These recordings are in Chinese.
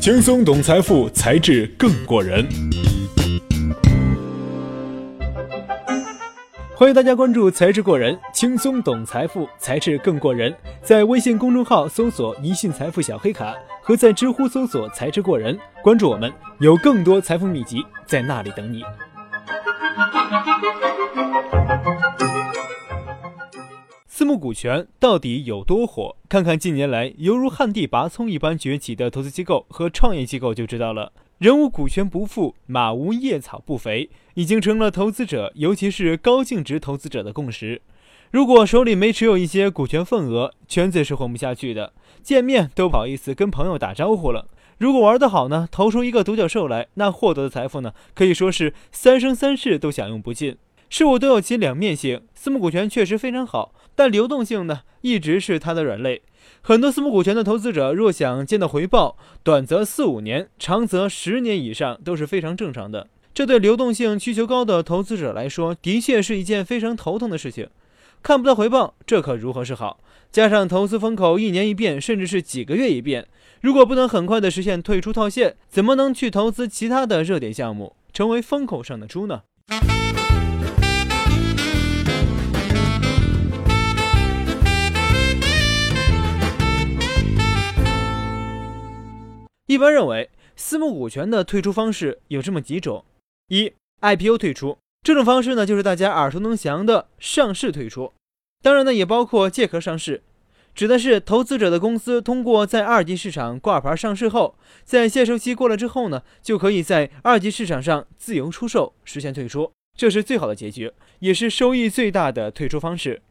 轻松懂财富，才智更过人。欢迎大家关注“才智过人”，轻松懂财富，才智更过人。在微信公众号搜索“一信财富小黑卡”，和在知乎搜索“才智过人”，关注我们，有更多财富秘籍在那里等你。股权到底有多火？看看近年来犹如旱地拔葱一般崛起的投资机构和创业机构就知道了。人无股权不富，马无夜草不肥，已经成了投资者，尤其是高净值投资者的共识。如果手里没持有一些股权份额，圈子是混不下去的，见面都不好意思跟朋友打招呼了。如果玩得好呢，投出一个独角兽来，那获得的财富呢，可以说是三生三世都享用不尽。事物都有其两面性，私募股权确实非常好，但流动性呢，一直是它的软肋。很多私募股权的投资者，若想见到回报，短则四五年，长则十年以上都是非常正常的。这对流动性需求高的投资者来说，的确是一件非常头疼的事情。看不到回报，这可如何是好？加上投资风口一年一变，甚至是几个月一变，如果不能很快的实现退出套现，怎么能去投资其他的热点项目，成为风口上的猪呢？一般认为，私募股权的退出方式有这么几种：一、IPO 退出，这种方式呢，就是大家耳熟能详的上市退出。当然呢，也包括借壳上市，指的是投资者的公司通过在二级市场挂牌上市后，在限售期过了之后呢，就可以在二级市场上自由出售，实现退出，这是最好的结局，也是收益最大的退出方式。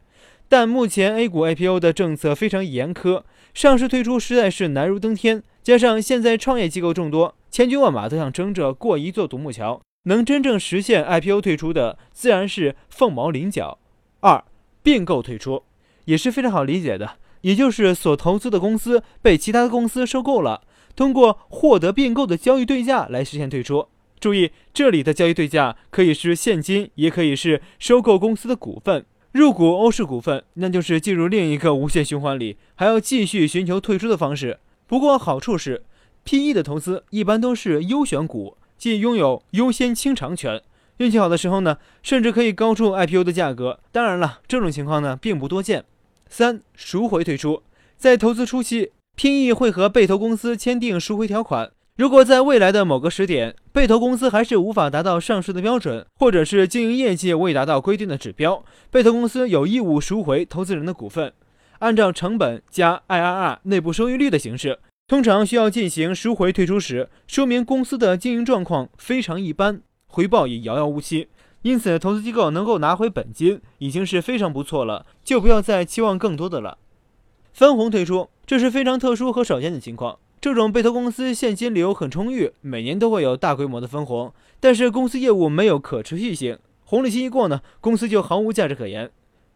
但目前 A 股 IPO 的政策非常严苛，上市退出实在是难如登天。加上现在创业机构众多，千军万马都想争着过一座独木桥，能真正实现 IPO 退出的，自然是凤毛麟角。二，并购退出也是非常好理解的，也就是所投资的公司被其他的公司收购了，通过获得并购的交易对价来实现退出。注意，这里的交易对价可以是现金，也可以是收购公司的股份。入股欧式股份，那就是进入另一个无限循环里，还要继续寻求退出的方式。不过好处是，PE 的投资一般都是优选股，即拥有优先清偿权。运气好的时候呢，甚至可以高出 IPO 的价格。当然了，这种情况呢并不多见。三、赎回退出，在投资初期，PE 会和被投公司签订赎回条款。如果在未来的某个时点，被投公司还是无法达到上市的标准，或者是经营业绩未达到规定的指标，被投公司有义务赎回投资人的股份。按照成本加 IRR 内部收益率的形式，通常需要进行赎回退出时，说明公司的经营状况非常一般，回报也遥遥无期。因此，投资机构能够拿回本金已经是非常不错了，就不要再期望更多的了。分红退出，这是非常特殊和少见的情况。这种被投公司现金流很充裕，每年都会有大规模的分红，但是公司业务没有可持续性，红利期一过呢，公司就毫无价值可言。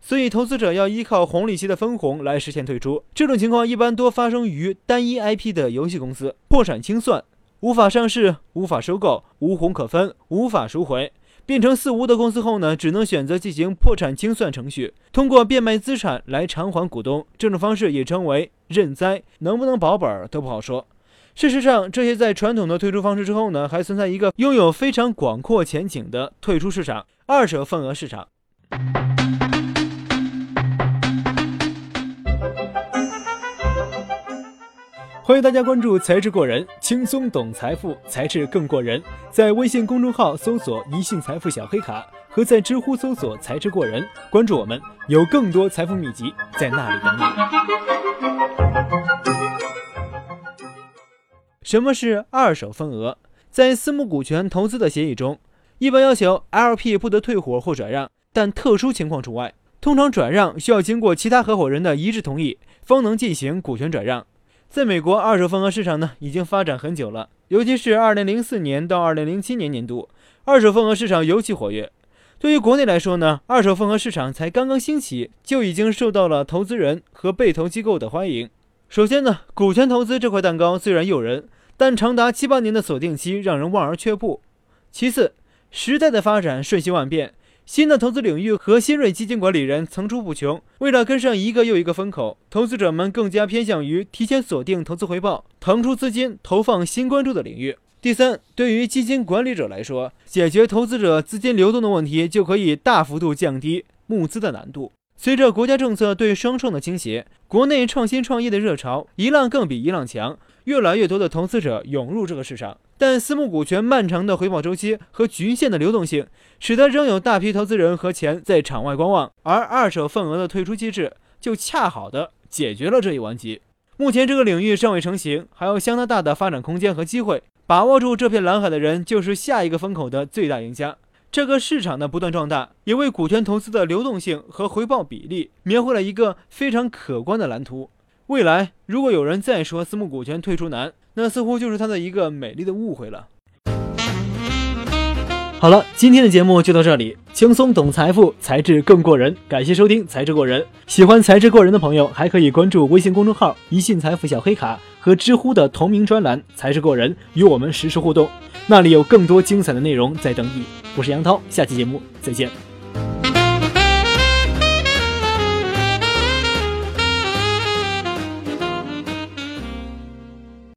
所以，投资者要依靠红利期的分红来实现退出。这种情况一般多发生于单一 IP 的游戏公司，破产清算，无法上市，无法收购，无红可分，无法赎回，变成四无的公司后呢，只能选择进行破产清算程序，通过变卖资产来偿还股东。这种方式也称为认栽，能不能保本都不好说。事实上，这些在传统的退出方式之后呢，还存在一个拥有非常广阔前景的退出市场——二手份额市场。欢迎大家关注“才智过人”，轻松懂财富，才智更过人。在微信公众号搜索“一信财富小黑卡”，和在知乎搜索“才智过人”，关注我们，有更多财富秘籍在那里等你。什么是二手份额？在私募股权投资的协议中，一般要求 LP 不得退伙或转让，但特殊情况除外。通常转让需要经过其他合伙人的一致同意，方能进行股权转让。在美国，二手份额市场呢已经发展很久了，尤其是二零零四年到二零零七年年度，二手份额市场尤其活跃。对于国内来说呢，二手份额市场才刚刚兴起，就已经受到了投资人和被投机构的欢迎。首先呢，股权投资这块蛋糕虽然诱人，但长达七八年的锁定期让人望而却步。其次，时代的发展瞬息万变，新的投资领域和新锐基金管理人层出不穷。为了跟上一个又一个风口，投资者们更加偏向于提前锁定投资回报，腾出资金投放新关注的领域。第三，对于基金管理者来说，解决投资者资金流动的问题，就可以大幅度降低募资的难度。随着国家政策对双创的倾斜，国内创新创业的热潮一浪更比一浪强，越来越多的投资者涌入这个市场。但私募股权漫长的回报周期和局限的流动性，使得仍有大批投资人和钱在场外观望，而二手份额的退出机制就恰好的解决了这一顽疾。目前这个领域尚未成型，还有相当大的发展空间和机会。把握住这片蓝海的人，就是下一个风口的最大赢家。这个市场的不断壮大，也为股权投资的流动性和回报比例描绘了一个非常可观的蓝图。未来，如果有人再说私募股权退出难，那似乎就是他的一个美丽的误会了。好了，今天的节目就到这里。轻松懂财富，才智更过人。感谢收听《才智过人》。喜欢才智过人的朋友，还可以关注微信公众号“一信财富小黑卡”和知乎的同名专栏“才智过人”，与我们实时互动。那里有更多精彩的内容在等你。我是杨涛，下期节目再见。